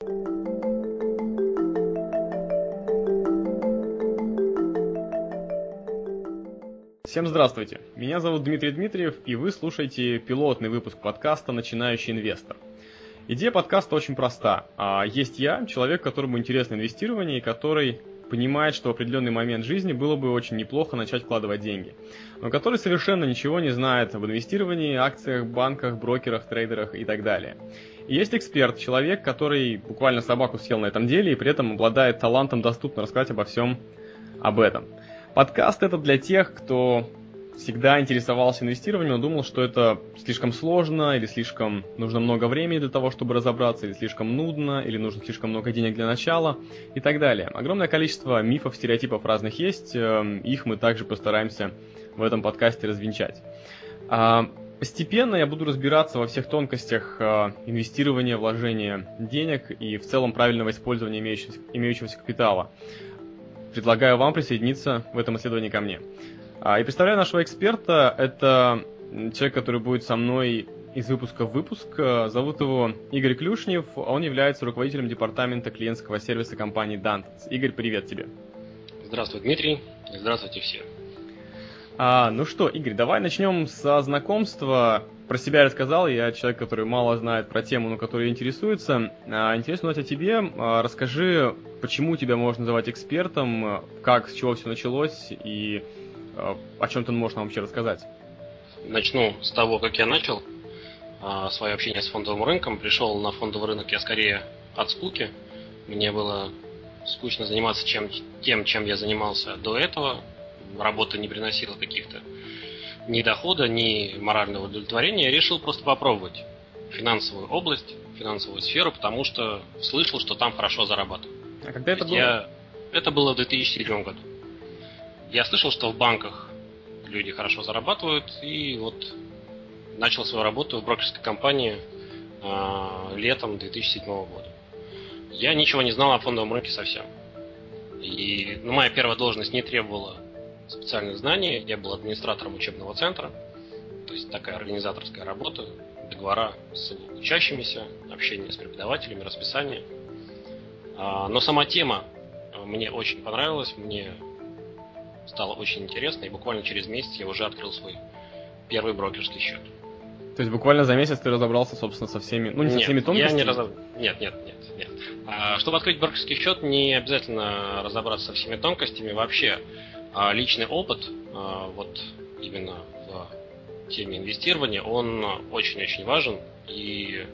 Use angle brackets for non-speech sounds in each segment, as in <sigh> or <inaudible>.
Всем здравствуйте! Меня зовут Дмитрий Дмитриев, и вы слушаете пилотный выпуск подкаста «Начинающий инвестор». Идея подкаста очень проста. А, есть я, человек, которому интересно инвестирование, и который понимает, что в определенный момент жизни было бы очень неплохо начать вкладывать деньги, но который совершенно ничего не знает об инвестировании, акциях, банках, брокерах, трейдерах и так далее. И есть эксперт, человек, который буквально собаку съел на этом деле и при этом обладает талантом доступно рассказать обо всем об этом. Подкаст это для тех, кто всегда интересовался инвестированием, но думал, что это слишком сложно, или слишком нужно много времени для того, чтобы разобраться, или слишком нудно, или нужно слишком много денег для начала и так далее. Огромное количество мифов, стереотипов разных есть, эм, их мы также постараемся в этом подкасте развенчать. Постепенно я буду разбираться во всех тонкостях э, инвестирования, вложения денег и в целом правильного использования имеющегося, имеющегося капитала предлагаю вам присоединиться в этом исследовании ко мне. А, и представляю нашего эксперта. Это человек, который будет со мной из выпуска в выпуск. Зовут его Игорь Клюшнев. Он является руководителем департамента клиентского сервиса компании Dantons. Игорь, привет тебе. Здравствуй, Дмитрий. Здравствуйте все. А, ну что, Игорь, давай начнем со знакомства. Про себя рассказал, я человек, который мало знает про тему, но который интересуется. А, интересно узнать о тебе. А, расскажи, почему тебя можно называть экспертом, как, с чего все началось и а, о чем ты можешь нам вообще рассказать. Начну с того, как я начал а, свое общение с фондовым рынком. Пришел на фондовый рынок я скорее от скуки. Мне было скучно заниматься чем, тем, чем я занимался до этого. Работа не приносила каких-то ни дохода, ни морального удовлетворения, я решил просто попробовать финансовую область, финансовую сферу, потому что слышал, что там хорошо зарабатывают. А когда это было? Я... Это было в 2007 году. Я слышал, что в банках люди хорошо зарабатывают, и вот начал свою работу в брокерской компании э, летом 2007 года. Я ничего не знал о фондовом рынке совсем. И ну, моя первая должность не требовала специальных знаний. Я был администратором учебного центра, то есть такая организаторская работа, договора с учащимися, общение с преподавателями, расписание. А, но сама тема а, мне очень понравилась, мне стало очень интересно, и буквально через месяц я уже открыл свой первый брокерский счет. То есть буквально за месяц ты разобрался, собственно, со всеми, ну не нет, со всеми тонкостями? Я не разоб... Нет, нет, нет, нет. А, чтобы открыть брокерский счет, не обязательно разобраться со всеми тонкостями. Вообще, а личный опыт, а, вот именно в теме инвестирования, он очень-очень важен. И,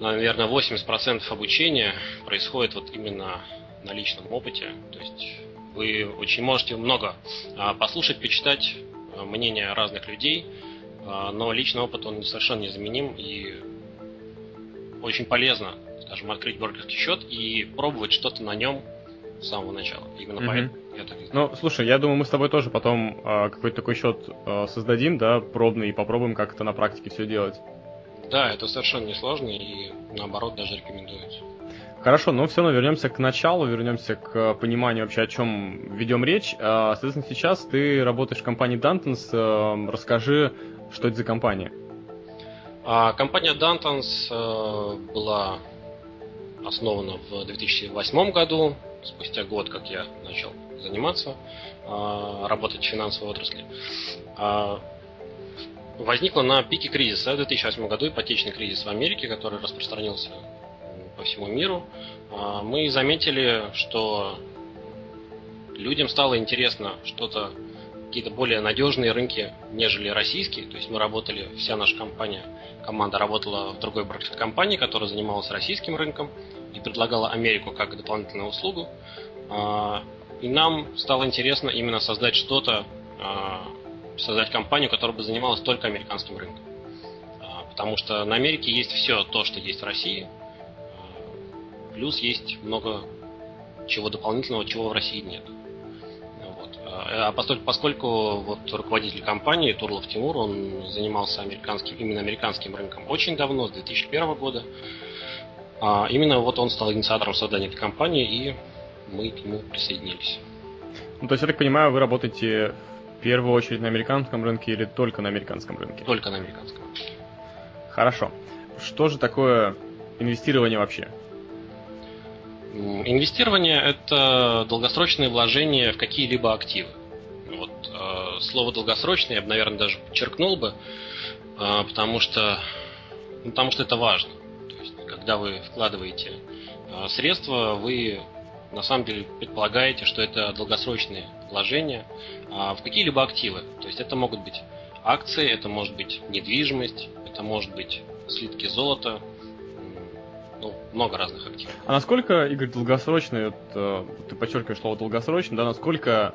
наверное, 80% обучения происходит вот именно на личном опыте. То есть вы очень можете много а, послушать, почитать мнения разных людей, но личный опыт, он совершенно незаменим и очень полезно, скажем, открыть брокерский счет и пробовать что-то на нем с самого начала. Именно mm-hmm. поэтому я так Ну, слушай, я думаю, мы с тобой тоже потом э, какой-то такой счет э, создадим, да, пробный, и попробуем как это на практике все делать. Да, это совершенно несложно и наоборот даже рекомендуется. Хорошо, ну все равно вернемся к началу, вернемся к пониманию вообще, о чем ведем речь. А, соответственно, сейчас ты работаешь в компании Dantons. Расскажи, что это за компания? А, компания Dantons была основана в 2008 году спустя год, как я начал заниматься, а, работать в финансовой отрасли, а, возникла на пике кризиса в 2008 году, ипотечный кризис в Америке, который распространился по всему миру. А, мы заметили, что людям стало интересно что-то, какие-то более надежные рынки, нежели российские. То есть мы работали, вся наша компания, команда работала в другой брокерской компании, которая занималась российским рынком и предлагала Америку как дополнительную услугу. А, и нам стало интересно именно создать что-то, а, создать компанию, которая бы занималась только американским рынком. А, потому что на Америке есть все то, что есть в России, плюс есть много чего дополнительного, чего в России нет. Вот. А поскольку, поскольку вот руководитель компании Турлов Тимур, он занимался американским, именно американским рынком очень давно, с 2001 года, а именно вот он стал инициатором создания этой компании, и мы к нему присоединились. Ну, то есть, я так понимаю, вы работаете в первую очередь на американском рынке или только на американском рынке? Только на американском. Хорошо. Что же такое инвестирование вообще? Инвестирование – это долгосрочные вложения в какие-либо активы. Вот, э, слово «долгосрочное» я бы, наверное, даже подчеркнул бы, э, потому, что, ну, потому что это важно. То есть, когда вы вкладываете э, средства, вы на самом деле предполагаете, что это долгосрочные вложения э, в какие-либо активы. То есть это могут быть акции, это может быть недвижимость, это может быть слитки золота, ну, много разных активов. А насколько, Игорь, долгосрочное, вот, э, ты подчеркиваешь слово долгосрочно, да, насколько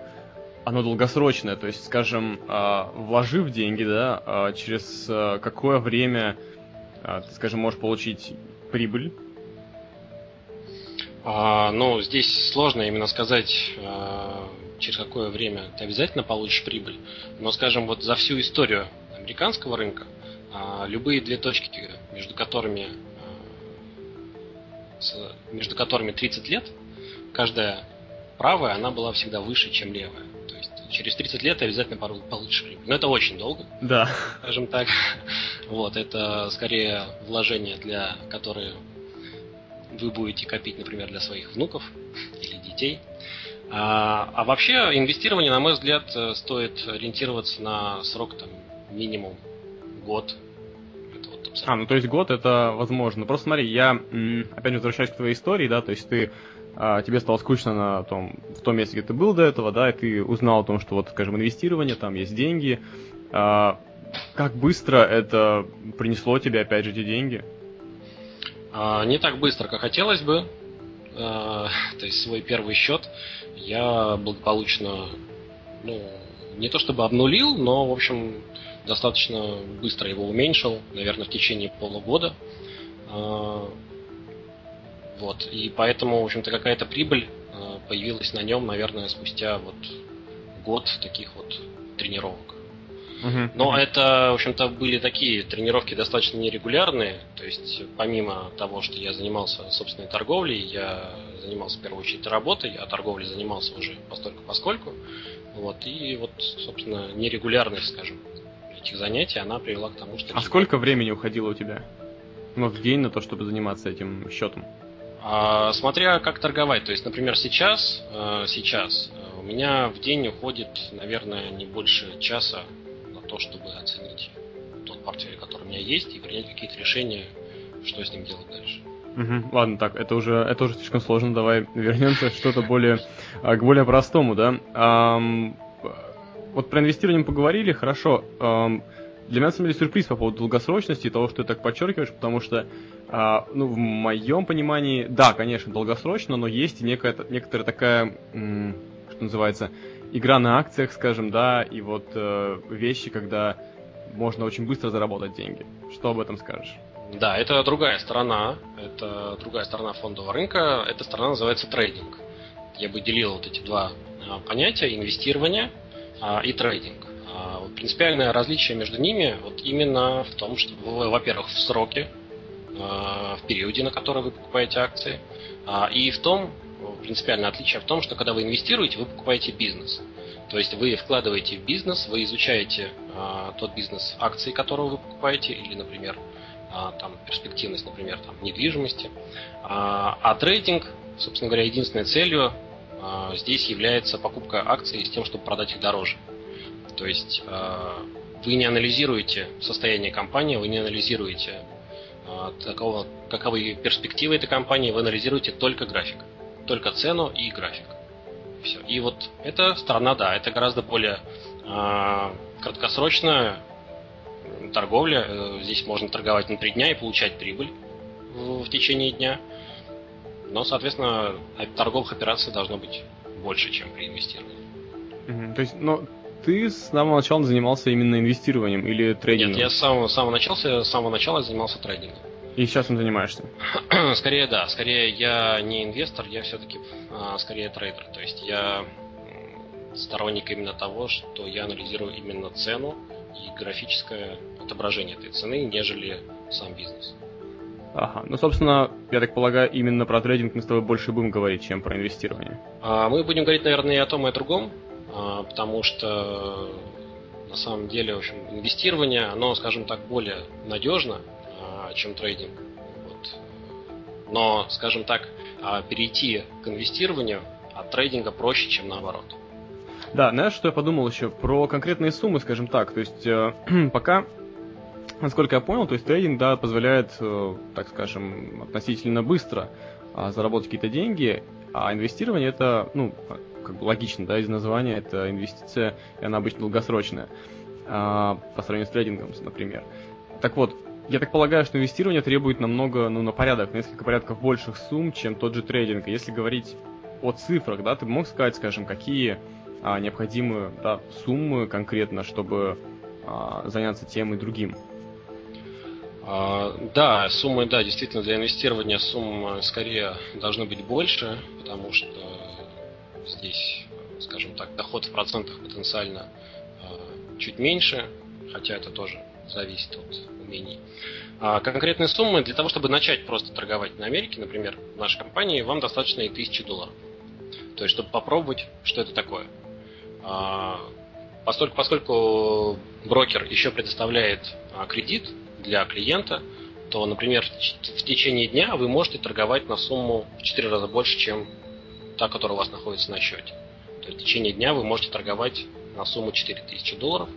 оно долгосрочное, то есть, скажем, э, вложив деньги, да, э, через э, какое время э, ты, скажем, можешь получить прибыль? А, ну, здесь сложно именно сказать, через какое время ты обязательно получишь прибыль. Но, скажем, вот за всю историю американского рынка любые две точки, между которыми между которыми 30 лет, каждая правая, она была всегда выше, чем левая. То есть через 30 лет ты обязательно получишь прибыль. Но это очень долго. Да. Скажем так. <laughs> Вот, это скорее вложение, для которые вы будете копить, например, для своих внуков или детей. А, а вообще инвестирование, на мой взгляд, стоит ориентироваться на срок там минимум год, а, ну то есть год это возможно. Просто смотри, я опять возвращаюсь к твоей истории, да, то есть ты а, тебе стало скучно на том, в том месте, где ты был до этого, да, и ты узнал о том, что вот, скажем, инвестирование, там есть деньги. А, как быстро это принесло тебе, опять же, эти деньги? А, не так быстро, как хотелось бы. <laughs> То есть свой первый счет я благополучно, ну, не то чтобы обнулил, но, в общем, достаточно быстро его уменьшил, наверное, в течение полугода. А, вот. И поэтому, в общем-то, какая-то прибыль а, появилась на нем, наверное, спустя вот год таких вот тренировок. Но это, в общем-то, были такие тренировки достаточно нерегулярные. То есть, помимо того, что я занимался собственной торговлей, я занимался в первую очередь работой, а торговлей занимался уже постольку поскольку. Вот, и вот, собственно, нерегулярность, скажем, этих занятий, она привела к тому, что... А сколько времени уходило у тебя? Ну, в день на то, чтобы заниматься этим счетом? А, смотря как торговать. То есть, например, сейчас, э, сейчас э, у меня в день уходит, наверное, не больше часа на то, чтобы оценить тот портфель, который у меня есть, и принять какие-то решения, что с ним делать дальше. Угу, ладно, так, это уже, это уже слишком сложно. Давай вернемся что-то более а, к более простому, да. Вот про инвестирование поговорили, хорошо. Эм, для меня, на самом деле, сюрприз по поводу долгосрочности и того, что ты так подчеркиваешь, потому что, э, ну, в моем понимании, да, конечно, долгосрочно, но есть и некая, некоторая такая, м, что называется, игра на акциях, скажем, да, и вот э, вещи, когда можно очень быстро заработать деньги. Что об этом скажешь? Да, это другая сторона, это другая сторона фондового рынка, эта сторона называется трейдинг. Я бы делил вот эти два э, понятия, инвестирование – а, и трейдинг. А, принципиальное различие между ними вот именно в том, что вы, во-первых, в сроке, а, в периоде, на который вы покупаете акции, и в том, принципиальное отличие в том, что когда вы инвестируете, вы покупаете бизнес. То есть вы вкладываете в бизнес, вы изучаете тот бизнес акции, которого вы покупаете, или, например, там, перспективность, например, там, недвижимости. А трейдинг, собственно говоря, единственной целью а, здесь является покупка акций с тем, чтобы продать их дороже. То есть а, вы не анализируете состояние компании, вы не анализируете а, такого, каковы перспективы этой компании, вы анализируете только график, только цену и график. Все. И вот эта сторона, да, это гораздо более краткосрочная торговля. Э, здесь можно торговать на три дня и получать прибыль в течение дня. Но, соответственно, торговых операций должно быть больше, чем при инвестировании. Угу. То есть, но ты с самого начала занимался именно инвестированием или трейдингом? Нет, я с самого, с самого, начала, с самого начала занимался трейдингом. И сейчас им занимаешься? <clears throat> скорее да, скорее я не инвестор, я все-таки а, скорее трейдер. То есть я сторонник именно того, что я анализирую именно цену и графическое отображение этой цены, нежели сам бизнес. Ага. Ну, собственно, я так полагаю, именно про трейдинг мы с тобой больше будем говорить, чем про инвестирование. А, мы будем говорить, наверное, и о том, и о другом, а, потому что на самом деле, в общем, инвестирование, оно, скажем так, более надежно, а, чем трейдинг. Вот. Но, скажем так, а, перейти к инвестированию от трейдинга проще, чем наоборот. Да, знаешь, что я подумал еще про конкретные суммы, скажем так. То есть э, <clears throat> пока, насколько я понял, то есть трейдинг, да, позволяет, э, так скажем, относительно быстро э, заработать какие-то деньги, а инвестирование это, ну, как бы логично, да, из названия, это инвестиция, и она обычно долгосрочная, э, по сравнению с трейдингом, например. Так вот, я так полагаю, что инвестирование требует намного, ну, на порядок, на несколько порядков больших сумм, чем тот же трейдинг. Если говорить о цифрах, да, ты мог сказать, скажем, какие а, необходимы да, суммы конкретно, чтобы а, заняться тем и другим? А, да, суммы, да, действительно, для инвестирования суммы скорее должны быть больше, потому что здесь, скажем так, доход в процентах потенциально а, чуть меньше, хотя это тоже зависит от умений. А конкретные суммы для того, чтобы начать просто торговать на Америке, например, в нашей компании, вам достаточно и тысячи долларов. То есть, чтобы попробовать, что это такое. А, поскольку, поскольку брокер еще предоставляет а, кредит для клиента, то, например, в течение дня вы можете торговать на сумму в 4 раза больше, чем та, которая у вас находится на счете. То есть в течение дня вы можете торговать на сумму 4000 долларов,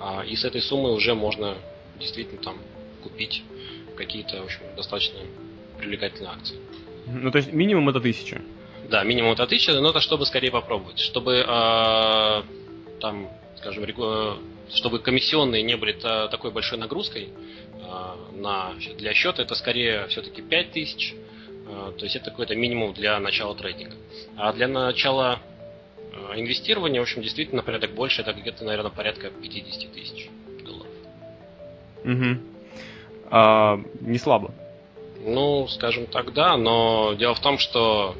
а, и с этой суммы уже можно действительно там купить какие-то, в общем, достаточно привлекательные акции. Ну, то есть минимум это 1000? Да, минимум это 1000, но это чтобы скорее попробовать. Чтобы э, там, скажем, чтобы комиссионные не были такой большой нагрузкой э, на, для счета, это скорее все-таки 5000. Э, то есть это какой-то минимум для начала трейдинга. А для начала э, инвестирования, в общем, действительно порядок больше, это где-то, наверное, порядка 50 тысяч долларов. Угу. А, не слабо. Ну, скажем так, да, но дело в том, что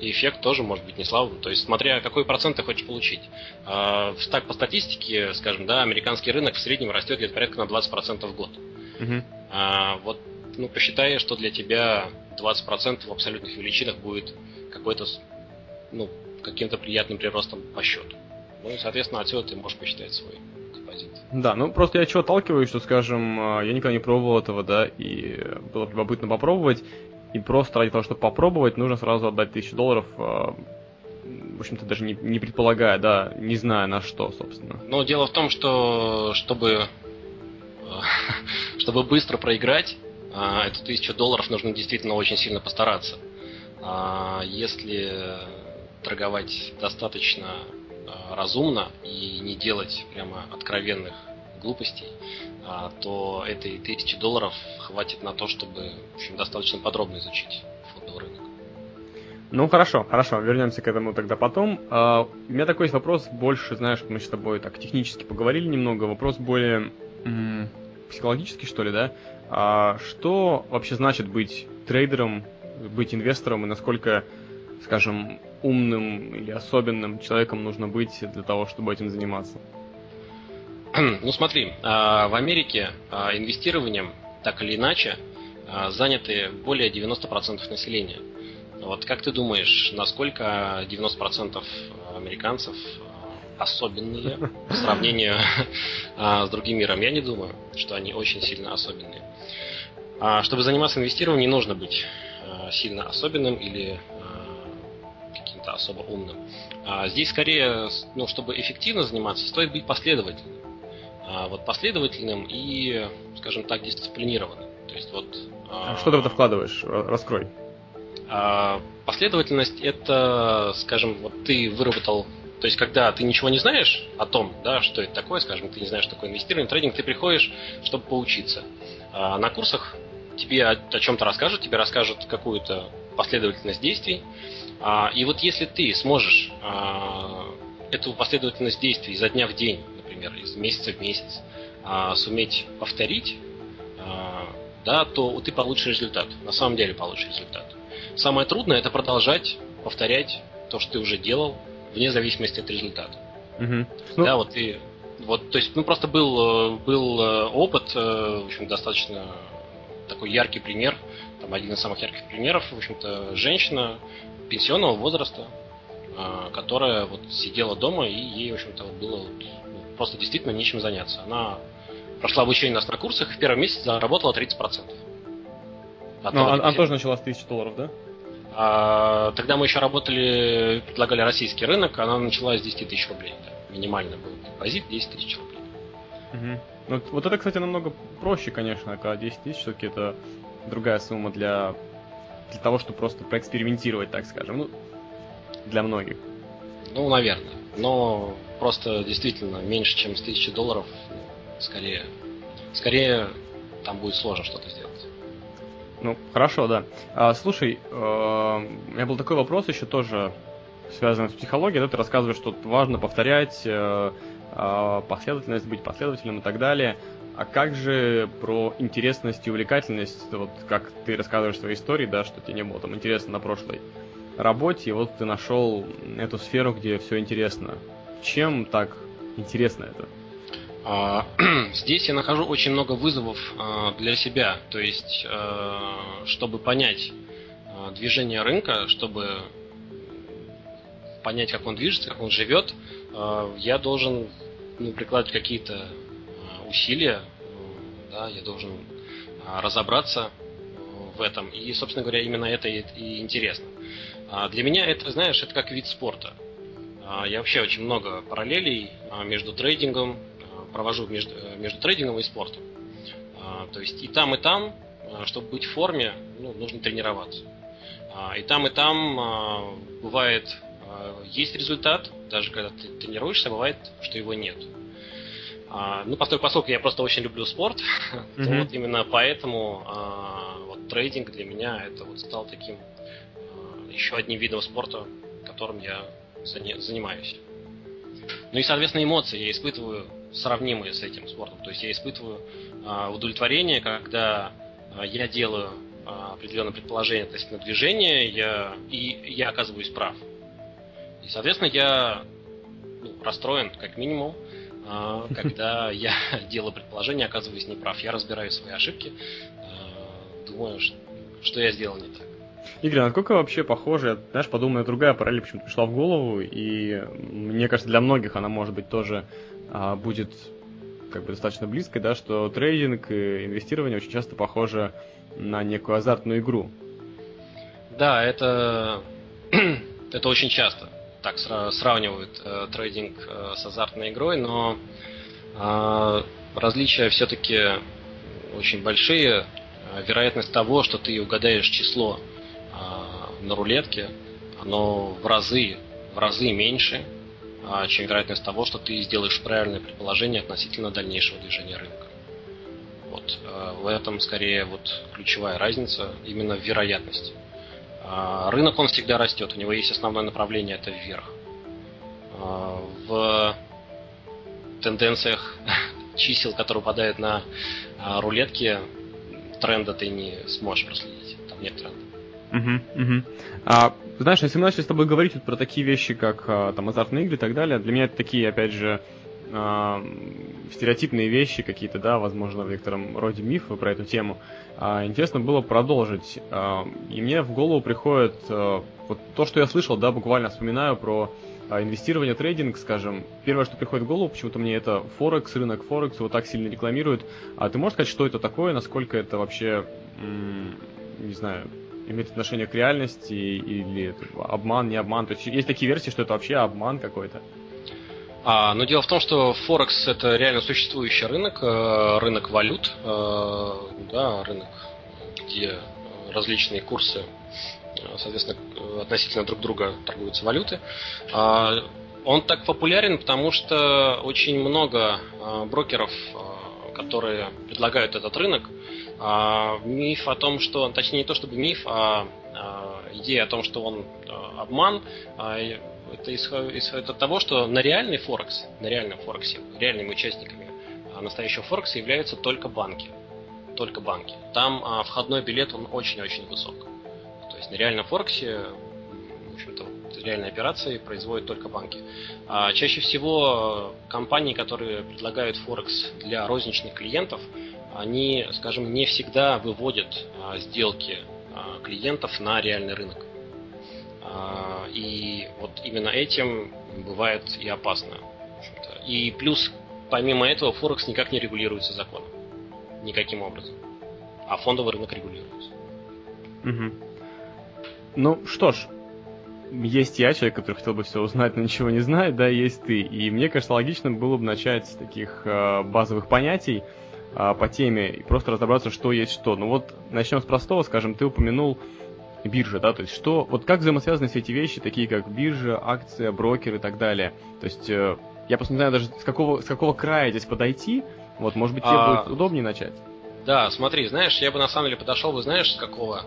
и эффект тоже может быть не слабым. То есть, смотря какой процент ты хочешь получить. А, так, по статистике, скажем, да, американский рынок в среднем растет где-то порядка на 20% в год. Угу. А, вот, ну, посчитай, что для тебя 20% в абсолютных величинах будет какой-то, ну, каким-то приятным приростом по счету. Ну, и, соответственно, отсюда ты можешь посчитать свой депозит. Да, ну просто я чего отталкиваюсь, что, скажем, а, я никогда не пробовал этого, да, и было любопытно попробовать. И просто ради того, чтобы попробовать, нужно сразу отдать тысячу долларов, э, в общем-то, даже не, не предполагая, да, не зная на что, собственно. Но дело в том, что чтобы, э, <laughs> чтобы быстро проиграть, э, эту тысячу долларов нужно действительно очень сильно постараться. А если торговать достаточно разумно и не делать прямо откровенных глупостей, то этой тысячи долларов хватит на то, чтобы в общем, достаточно подробно изучить фондовый рынок. Ну хорошо, хорошо, вернемся к этому тогда потом. Uh, у меня такой есть вопрос, больше, знаешь, мы с тобой так технически поговорили немного, вопрос более м- психологический, что ли, да? Uh, что вообще значит быть трейдером, быть инвестором и насколько, скажем, умным или особенным человеком нужно быть для того, чтобы этим заниматься? <clears throat> Ну смотри, а, в Америке а, инвестированием, так или иначе, а, заняты более 90% населения. Вот как ты думаешь, насколько 90% американцев особенные по сравнению <laughs> с другим миром? Я не думаю, что они очень сильно особенные. Чтобы заниматься инвестированием, не нужно быть сильно особенным или каким-то особо умным. Здесь скорее, ну, чтобы эффективно заниматься, стоит быть последовательным. А, вот последовательным и, скажем так, дисциплинированным. То есть вот. А что ты в это вкладываешь? Раскрой. А, последовательность это, скажем, вот ты выработал то есть, когда ты ничего не знаешь о том, да, что это такое, скажем, ты не знаешь, что такое инвестирование, трейдинг, ты приходишь, чтобы поучиться. А на курсах тебе о, о чем-то расскажут, тебе расскажут какую-то последовательность действий. А, и вот если ты сможешь а, эту последовательность действий изо дня в день например, из месяца в месяц, а, суметь повторить, а, да, то ты получишь результат. На самом деле получишь результат. Самое трудное это продолжать повторять то, что ты уже делал, вне зависимости от результата. Угу. Ну... Да, вот ты вот, то есть, ну просто был, был э, опыт, э, в общем, достаточно такой яркий пример, там один из самых ярких примеров, в общем-то, женщина пенсионного возраста, а, которая вот сидела дома и ей, в общем-то, было просто действительно нечем заняться. Она прошла обучение на курсах и в первом месяце заработала 30%. Ну, она, она тоже начала с 1000 долларов, да? А, тогда мы еще работали, предлагали российский рынок, она начала с 10 тысяч рублей. Да. Минимально был депозит 10 тысяч рублей. Угу. Ну, вот это, кстати, намного проще, конечно, когда 10 тысяч, все-таки это другая сумма для, для того, чтобы просто проэкспериментировать, так скажем. Ну, для многих. Ну, наверное. Но просто действительно меньше, чем с 1000 долларов, скорее, скорее там будет сложно что-то сделать. Ну, хорошо, да. А, слушай, э, у меня был такой вопрос еще тоже связанный с психологией. Да, ты рассказываешь, что важно повторять э, э, последовательность, быть последовательным и так далее. А как же про интересность и увлекательность, вот как ты рассказываешь свои истории, да, что тебе не было там интересно на прошлой работе, и вот ты нашел эту сферу, где все интересно. Чем так интересно это? А, <clears throat> здесь я нахожу очень много вызовов а, для себя. То есть, а, чтобы понять движение рынка, чтобы понять, как он движется, как он живет, я должен ну, прикладывать какие-то усилия, да, я должен разобраться в этом. И, собственно говоря, именно это и интересно. Для меня это, знаешь, это как вид спорта. Я вообще очень много параллелей между трейдингом, провожу между, э, между трейдингом и спортом. А, то есть и там, и там, а, чтобы быть в форме, ну, нужно тренироваться. А, и там, и там бывает есть результат, даже когда ты тренируешься, бывает, что его нет. Ну, поскольку я просто очень люблю спорт, mm-hmm. <laughs> то вот именно поэтому вот трейдинг для меня это вот стал таким еще одним видом спорта, которым я занимаюсь. Ну и, соответственно, эмоции я испытываю сравнимые с этим спортом. То есть я испытываю а, удовлетворение, когда а, я делаю а, определенное предположение относительно движения, я, и я оказываюсь прав. И, соответственно, я ну, расстроен, как минимум, а, когда <laughs> я <laughs> делаю предположение, оказываюсь неправ. Я разбираю свои ошибки, а, думаю, что, что я сделал не так. Игорь, насколько вообще похоже, знаешь, подумай, другая параллель почему-то пришла в голову, и мне кажется, для многих она может быть тоже а, будет как бы достаточно близкой, да, что трейдинг и инвестирование очень часто похожи на некую азартную игру. Да, это, <clears throat> это очень часто так сравнивают э, трейдинг э, с азартной игрой, но э, различия все-таки очень большие. Вероятность того, что ты угадаешь число на рулетке, оно в разы, в разы меньше, а, чем вероятность того, что ты сделаешь правильное предположение относительно дальнейшего движения рынка. Вот. А, в этом скорее вот ключевая разница именно в вероятности. А, рынок он всегда растет, у него есть основное направление это вверх. В тенденциях <laughs> чисел, которые упадают на рулетке, тренда ты не сможешь проследить. Там нет тренда. Угу, угу. А, знаешь, если мы начали с тобой говорить вот про такие вещи, как а, там азартные игры и так далее, для меня это такие, опять же, а, стереотипные вещи какие-то, да, возможно, в некотором роде мифы про эту тему. А, интересно было продолжить. А, и мне в голову приходит а, вот то, что я слышал, да, буквально вспоминаю про а, инвестирование, трейдинг, скажем. Первое, что приходит в голову, почему-то мне это Форекс, рынок Форекс, его так сильно рекламируют. А ты можешь сказать, что это такое, насколько это вообще, не знаю, имеет отношение к реальности или обман, не обман. То есть есть такие версии, что это вообще обман какой-то. А, но дело в том, что Форекс это реально существующий рынок, э, рынок валют, э, да, рынок, где различные курсы, э, соответственно, относительно друг друга торгуются валюты. А, он так популярен, потому что очень много брокеров, которые предлагают этот рынок, а, миф о том, что, точнее не то чтобы миф, а, а идея о том, что он а, обман, а, это исходит от того, что на реальный Форекс, на реальном Форексе, реальными участниками а, настоящего Форекса являются только банки. Только банки. Там а, входной билет, он очень-очень высок. То есть на реальном Форексе, в общем-то, реальные операции производят только банки. А чаще всего компании, которые предлагают Форекс для розничных клиентов, они, скажем, не всегда выводят а, сделки а, клиентов на реальный рынок. А, и вот именно этим бывает и опасно. И плюс, помимо этого, Форекс никак не регулируется законом. Никаким образом. А фондовый рынок регулируется. Угу. Ну что ж, есть я, человек, который хотел бы все узнать, но ничего не знает, да, есть ты. И мне кажется, логично было бы начать с таких э, базовых понятий по теме и просто разобраться, что есть что. Ну вот начнем с простого, скажем, ты упомянул биржа, да, то есть что, вот как взаимосвязаны все эти вещи, такие как биржа, акция, брокер и так далее. То есть э, я просто не знаю даже с какого, с какого края здесь подойти, вот, может быть, тебе а... будет удобнее начать. Да, смотри, знаешь, я бы на самом деле подошел бы, знаешь, с какого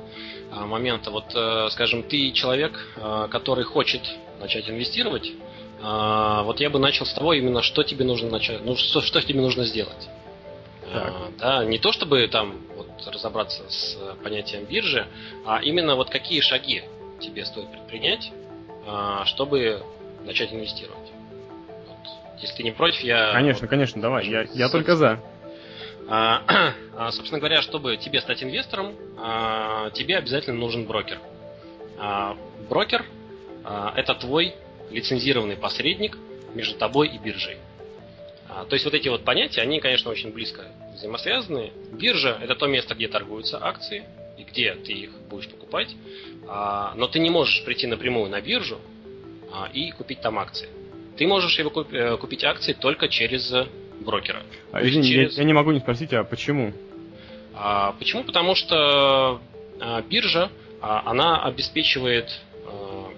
а, момента. Вот, э, скажем, ты человек, э, который хочет начать инвестировать, э, вот я бы начал с того именно, что тебе нужно начать, ну, что, что тебе нужно сделать. Так. А, да, не то чтобы там вот, разобраться с понятием биржи, а именно вот какие шаги тебе стоит предпринять, а, чтобы начать инвестировать. Вот. Если ты не против, я... Конечно, конечно, давай, я, я только за. А, <clears throat> а, собственно говоря, чтобы тебе стать инвестором, а, тебе обязательно нужен брокер. Брокер – это твой лицензированный посредник между тобой и биржей. То есть вот эти вот понятия, они, конечно, очень близко взаимосвязаны. Биржа – это то место, где торгуются акции и где ты их будешь покупать. Но ты не можешь прийти напрямую на биржу и купить там акции. Ты можешь его э, купить акции только через брокера. А, извини, через... я, я не могу не спросить, а почему? А, почему? Потому что а, биржа, а, она обеспечивает, а,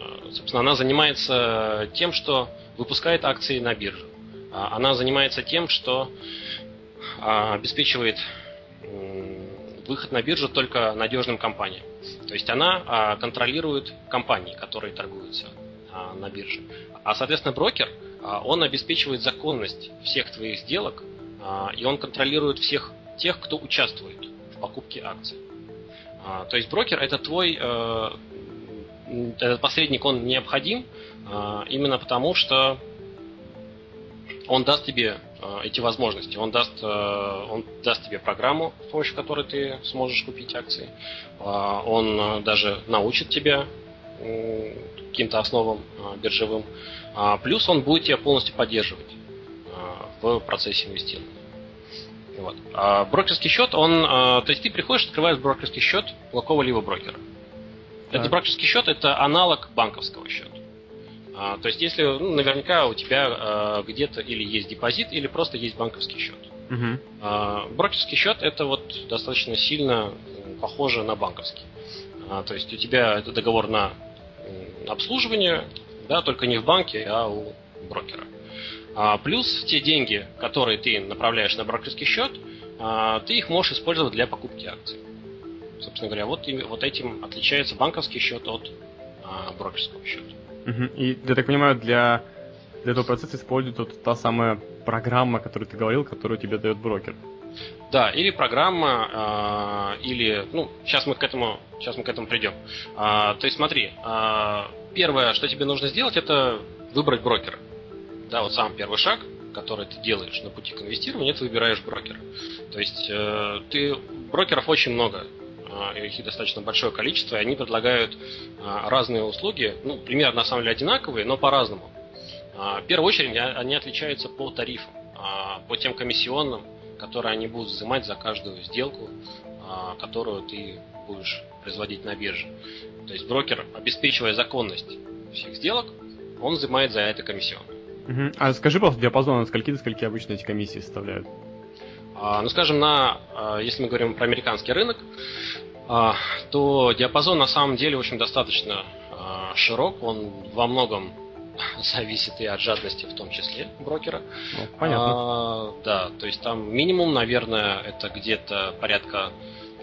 а, собственно, она занимается тем, что выпускает акции на бирже. А, она занимается тем, что а, обеспечивает выход на биржу только надежным компаниям. То есть она а, контролирует компании, которые торгуются на бирже. А, соответственно, брокер он обеспечивает законность всех твоих сделок, и он контролирует всех тех, кто участвует в покупке акций. То есть брокер это твой, э, этот посредник, он необходим именно потому, что он даст тебе эти возможности. Он даст, э, он даст тебе программу, с помощью которой ты сможешь купить акции. Он даже научит тебя каким-то основам биржевым. А, плюс он будет тебя полностью поддерживать в процессе инвестирования. Вот. А брокерский счет, он, то есть ты приходишь, открываешь брокерский счет у какого-либо брокера. Так. Этот брокерский счет это аналог банковского счета. А, то есть если ну, наверняка у тебя а, где-то или есть депозит, или просто есть банковский счет. Угу. А, брокерский счет это вот достаточно сильно похоже на банковский. А, то есть у тебя это договор на обслуживание, да, только не в банке, а у брокера. А, плюс те деньги, которые ты направляешь на брокерский счет, а, ты их можешь использовать для покупки акций. Собственно говоря, вот, вот этим отличается банковский счет от а, брокерского счета. И, я так понимаю, для, для этого процесса используется вот та самая программа, о которой ты говорил, которую тебе дает брокер. Да, или программа, э, или, ну, сейчас мы к этому, сейчас мы к этому придем. А, то есть смотри, а, первое, что тебе нужно сделать, это выбрать брокера. Да, вот самый первый шаг, который ты делаешь на пути к инвестированию, это выбираешь брокера. То есть э, ты брокеров очень много, э, их достаточно большое количество, и они предлагают э, разные услуги, ну, примерно на самом деле одинаковые, но по-разному. Э, в первую очередь они отличаются по тарифам, по тем комиссионным, которые они будут взимать за каждую сделку, которую ты будешь производить на бирже. То есть брокер, обеспечивая законность всех сделок, он взимает за это комиссион. Угу. А скажи, пожалуйста, диапазон от скольки до скольки обычно эти комиссии составляют? А, ну, скажем, на, а, если мы говорим про американский рынок, а, то диапазон на самом деле очень достаточно широк, он во многом <laughs> зависит и от жадности в том числе брокера. Ну, понятно. А, да, то есть там минимум, наверное, это где-то порядка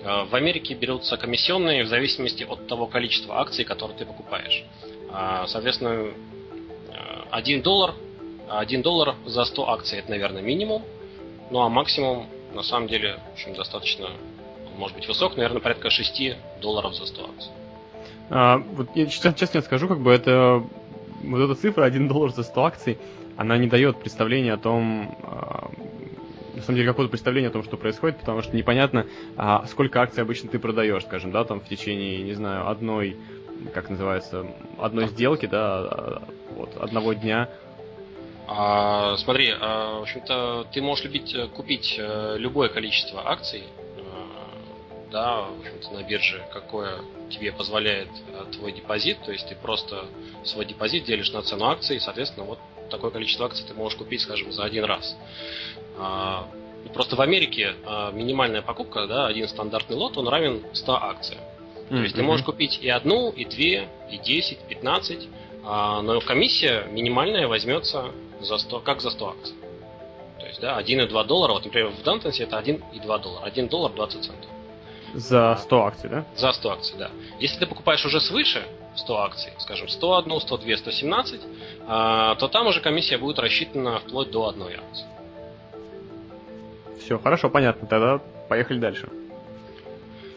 в Америке берутся комиссионные в зависимости от того количества акций, которые ты покупаешь. Соответственно, 1 э, доллар, 1 доллар за 100 акций это, наверное, минимум. Ну а максимум, на самом деле, в общем, достаточно, может быть, высок, наверное, порядка 6 долларов за 100 акций. А, вот я честно скажу, как бы это вот эта цифра 1 доллар за 100 акций, она не дает представления о том, а, на самом деле какое-то представление о том, что происходит, потому что непонятно, а, сколько акций обычно ты продаешь, скажем, да, там в течение, не знаю, одной, как называется, одной сделки, да, а, вот, одного дня. А, смотри, а, в общем-то, ты можешь любить э, купить э, любое количество акций, да, в общем-то, на бирже, какое тебе позволяет твой депозит, то есть ты просто свой депозит делишь на цену акций, и, соответственно, вот такое количество акций ты можешь купить, скажем, за один раз. Просто в Америке минимальная покупка, да, один стандартный лот, он равен 100 акциям. То есть ты можешь купить и одну, и две, и 10, 15, но комиссия минимальная возьмется за 100, как за 100 акций. То есть, да, 1,2 доллара, вот, например, в Дантенсе это 1,2 доллара, 1 доллар 20 центов. За 100 акций, да? За 100 акций, да. Если ты покупаешь уже свыше 100 акций, скажем, 101, 102, 117, то там уже комиссия будет рассчитана вплоть до одной акции. Все, хорошо, понятно. Тогда поехали дальше.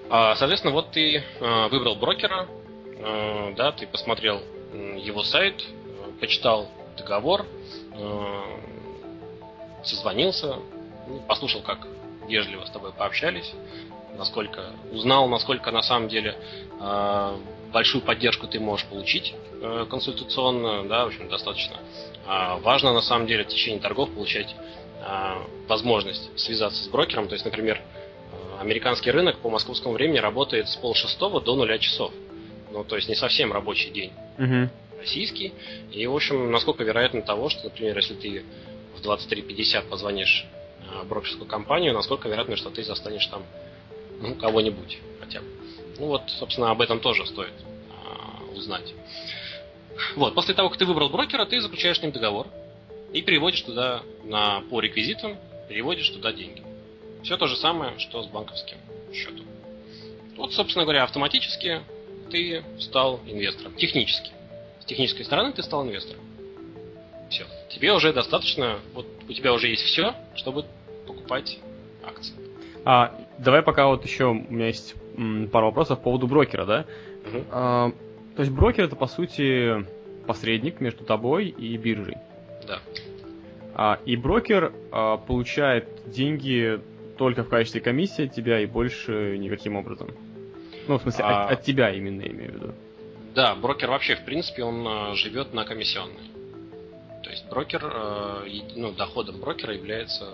А, соответственно, вот ты а, выбрал брокера, а, да, ты посмотрел его сайт, почитал договор, созвонился, ну, послушал, как вежливо с тобой пообщались, насколько узнал, насколько на самом деле большую поддержку ты можешь получить консультационную, да, в общем, достаточно важно на самом деле в течение торгов получать возможность связаться с брокером, то есть, например, американский рынок по московскому времени работает с полшестого до нуля часов. Ну, то есть не совсем рабочий день. Угу. Российский. И, в общем, насколько вероятно того, что, например, если ты в 23.50 позвонишь в брокерскую компанию, насколько вероятно, что ты застанешь там ну, кого-нибудь хотя бы. Ну вот, собственно, об этом тоже стоит а, узнать. Вот, после того, как ты выбрал брокера, ты заключаешь с ним договор и переводишь туда на, по реквизитам, переводишь туда деньги. Все то же самое, что с банковским счетом. Вот, собственно говоря, автоматически ты стал инвестором. Технически. С технической стороны ты стал инвестором. Все. Тебе уже достаточно, вот у тебя уже есть все, чтобы покупать акции. А, давай пока вот еще у меня есть пару вопросов по поводу брокера, да? Угу. А, то есть брокер это по сути посредник между тобой и биржей. Да. А, и брокер а, получает деньги только в качестве комиссии от тебя и больше никаким образом. Ну, в смысле, а... от, от тебя именно имею в виду. Да, брокер вообще, в принципе, он э, живет на комиссионной. То есть брокер, э, ну, доходом брокера является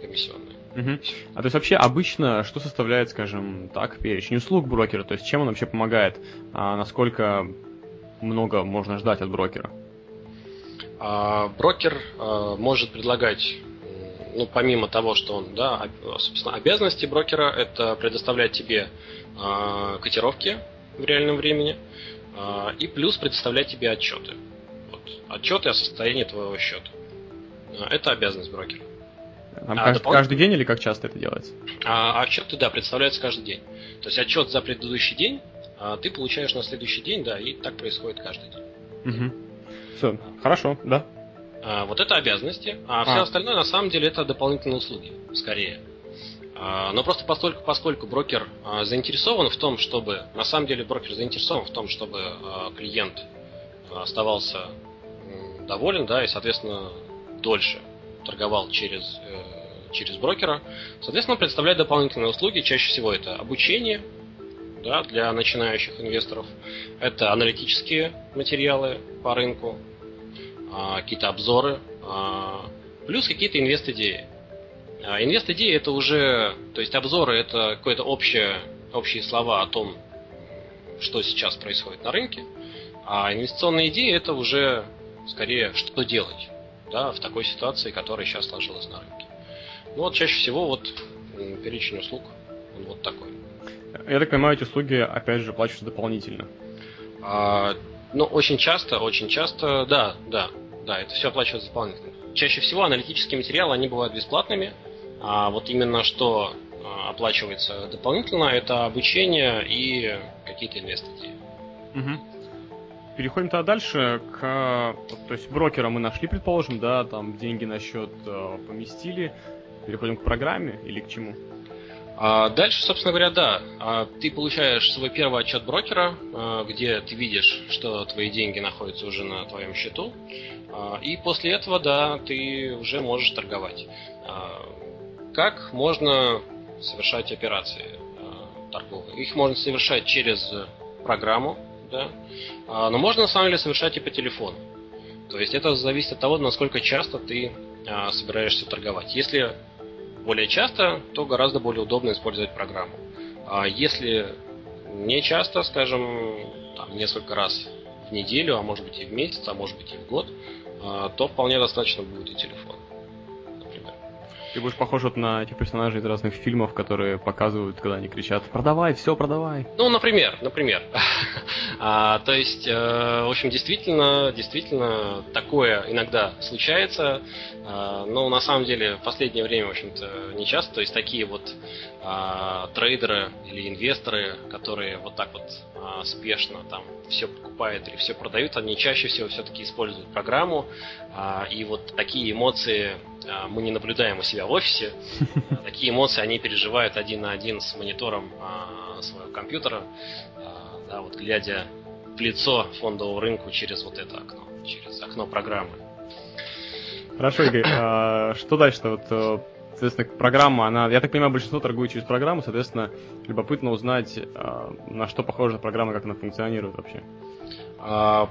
комиссионный. Угу. А то есть вообще обычно что составляет, скажем так, перечень услуг брокера? То есть чем он вообще помогает? А насколько много можно ждать от брокера? А, брокер а, может предлагать ну, помимо того, что он, да, собственно, обязанности брокера это предоставлять тебе э, котировки в реальном времени и плюс предоставлять тебе отчеты. Вот, отчеты о состоянии твоего счета. Это обязанность брокера. А, каждый, допол... каждый день или как часто это делается? А, отчеты, да, представляются каждый день. То есть отчет за предыдущий день а, ты получаешь на следующий день, да, и так происходит каждый день. Угу. Все, хорошо, да. А, вот это обязанности, а, а все остальное на самом деле это дополнительные услуги, скорее. А, но просто поскольку, поскольку брокер заинтересован в том, чтобы, на самом деле брокер заинтересован в том, чтобы клиент оставался доволен, да, и, соответственно, дольше торговал через, э, через брокера, соответственно, представляет дополнительные услуги, чаще всего это обучение, да, для начинающих инвесторов, это аналитические материалы по рынку, а, какие-то обзоры, а, плюс какие-то инвест-идеи. А, инвест-идеи это уже, то есть обзоры это какое-то общее, общие слова о том, что сейчас происходит на рынке, а инвестиционные идеи это уже скорее что делать да, в такой ситуации, которая сейчас сложилась на рынке. Ну вот чаще всего вот перечень услуг он вот такой. Я так понимаю, эти услуги опять же плачутся дополнительно. А, ну, очень часто, очень часто, да, да. Да, это все оплачивается дополнительно. Чаще всего аналитические материалы, они бывают бесплатными, а вот именно что а, оплачивается дополнительно, это обучение и какие-то инвестиции. Угу. Переходим тогда дальше к... То есть брокера мы нашли, предположим, да, там деньги на счет э, поместили. Переходим к программе или к чему? А дальше, собственно говоря, да, а ты получаешь свой первый отчет брокера, а, где ты видишь, что твои деньги находятся уже на твоем счету, и после этого, да, ты уже можешь торговать. Как можно совершать операции торговые? Их можно совершать через программу, да, но можно на самом деле совершать и по телефону. То есть это зависит от того, насколько часто ты собираешься торговать. Если более часто, то гораздо более удобно использовать программу. А если не часто, скажем, там, несколько раз в неделю, а может быть и в месяц, а может быть и в год, а, то вполне достаточно будет и телефон. Ты будешь похож вот на этих персонажей из разных фильмов, которые показывают, когда они кричат «Продавай, все, продавай!» Ну, например, например. <laughs> а, то есть, э, в общем, действительно, действительно, такое иногда случается, э, но на самом деле в последнее время, в общем-то, не часто. То есть, такие вот э, трейдеры или инвесторы, которые вот так вот э, спешно там все покупают или все продают, они чаще всего все-таки используют программу, э, и вот такие эмоции а, мы не наблюдаем у себя в офисе. <laughs> Такие эмоции они переживают один на один с монитором а, своего компьютера, а, да, вот глядя в лицо фондового рынку через вот это окно, через окно программы. Хорошо, Игорь, а, что дальше-то? Вот, э, соответственно, программа, она, я так понимаю, большинство торгует через программу, соответственно, любопытно узнать, на что похожа программа, как она функционирует вообще.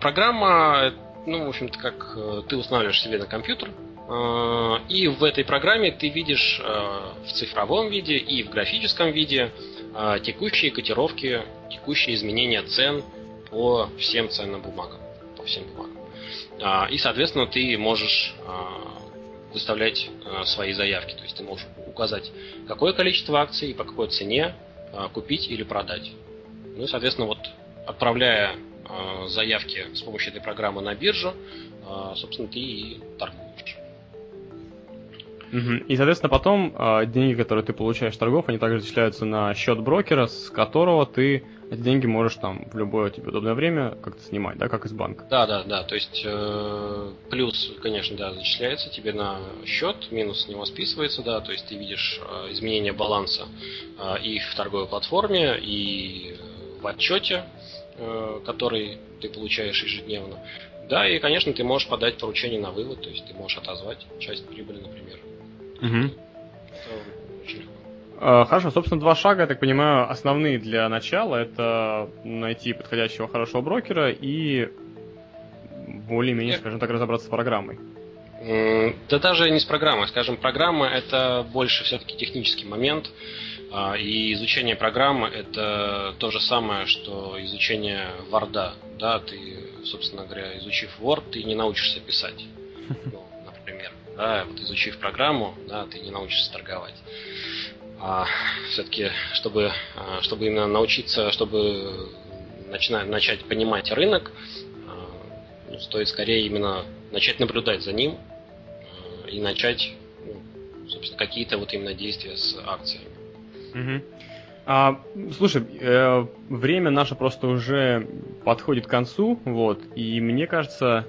Программа, ну, в общем-то, как э, ты устанавливаешь себе на компьютер, Э, и в этой программе ты видишь э, в цифровом виде и в графическом виде э, текущие котировки, текущие изменения цен по всем ценным бумагам. По всем бумагам. И, соответственно, ты можешь выставлять свои заявки. То есть ты можешь указать, какое количество акций и по какой цене купить или продать. Ну и, соответственно, вот отправляя заявки с помощью этой программы на биржу, собственно, ты и торгуешь. И, соответственно, потом э, деньги, которые ты получаешь торгов, они также зачисляются на счет брокера, с которого ты эти деньги можешь там в любое тебе удобное время как-то снимать, да, как из банка. Да, да, да. То есть э, плюс, конечно, да, зачисляется тебе на счет, минус с него списывается, да, то есть ты видишь э, изменение баланса э, и в торговой платформе, и в отчете, э, который ты получаешь ежедневно. Да, и, конечно, ты можешь подать поручение на вывод, то есть ты можешь отозвать часть прибыли, например. Угу. Хорошо, собственно, два шага, я так понимаю, основные для начала. Это найти подходящего хорошего брокера и более-менее, скажем так, разобраться с программой. Да даже не с программой. Скажем, программа это больше все-таки технический момент. А, и изучение программы это то же самое, что изучение Word. Да, ты, собственно говоря, изучив Word, ты не научишься писать. <laughs> Да, вот изучив программу, да, ты не научишься торговать. А все-таки, чтобы, а, чтобы именно научиться, чтобы начинать, начать понимать рынок, а, ну, стоит скорее именно начать наблюдать за ним а, и начать, ну, собственно, какие-то вот именно действия с акциями. Угу. А, слушай, э, время наше просто уже подходит к концу, вот, и мне кажется,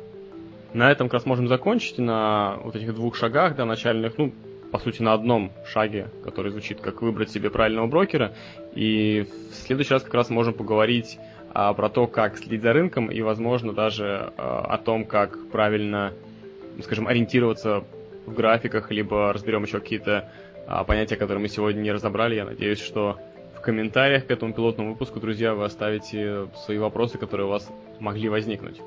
на этом как раз можем закончить на вот этих двух шагах, да, начальных, ну, по сути, на одном шаге, который звучит как выбрать себе правильного брокера. И в следующий раз как раз можем поговорить а, про то, как следить за рынком и, возможно, даже а, о том, как правильно, скажем, ориентироваться в графиках, либо разберем еще какие-то а, понятия, которые мы сегодня не разобрали. Я надеюсь, что в комментариях к этому пилотному выпуску, друзья, вы оставите свои вопросы, которые у вас могли возникнуть.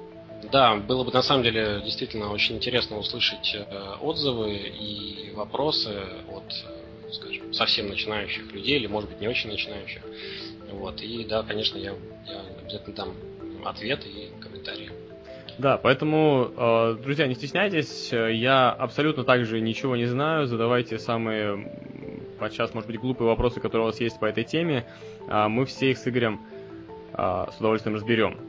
Да, было бы на самом деле действительно очень интересно услышать э, отзывы и вопросы от, э, скажем, совсем начинающих людей или, может быть, не очень начинающих. Вот. И да, конечно, я, я обязательно дам ответ и комментарии. Да, поэтому, э, друзья, не стесняйтесь, я абсолютно также ничего не знаю, задавайте самые, подчас, может быть, глупые вопросы, которые у вас есть по этой теме, а мы все их с Игорем с удовольствием разберем.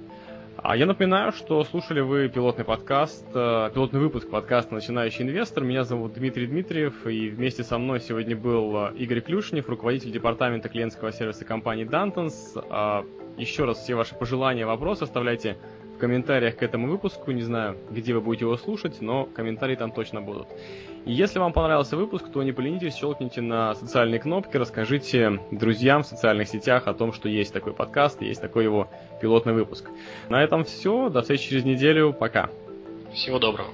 А я напоминаю, что слушали вы пилотный подкаст, э, пилотный выпуск подкаста «Начинающий инвестор». Меня зовут Дмитрий Дмитриев, и вместе со мной сегодня был э, Игорь Клюшнев, руководитель департамента клиентского сервиса компании Dantons. А, еще раз все ваши пожелания, вопросы оставляйте в комментариях к этому выпуску. Не знаю, где вы будете его слушать, но комментарии там точно будут. И если вам понравился выпуск, то не поленитесь, щелкните на социальные кнопки, расскажите друзьям в социальных сетях о том, что есть такой подкаст, есть такой его пилотный выпуск. На этом все. До встречи через неделю. Пока. Всего доброго.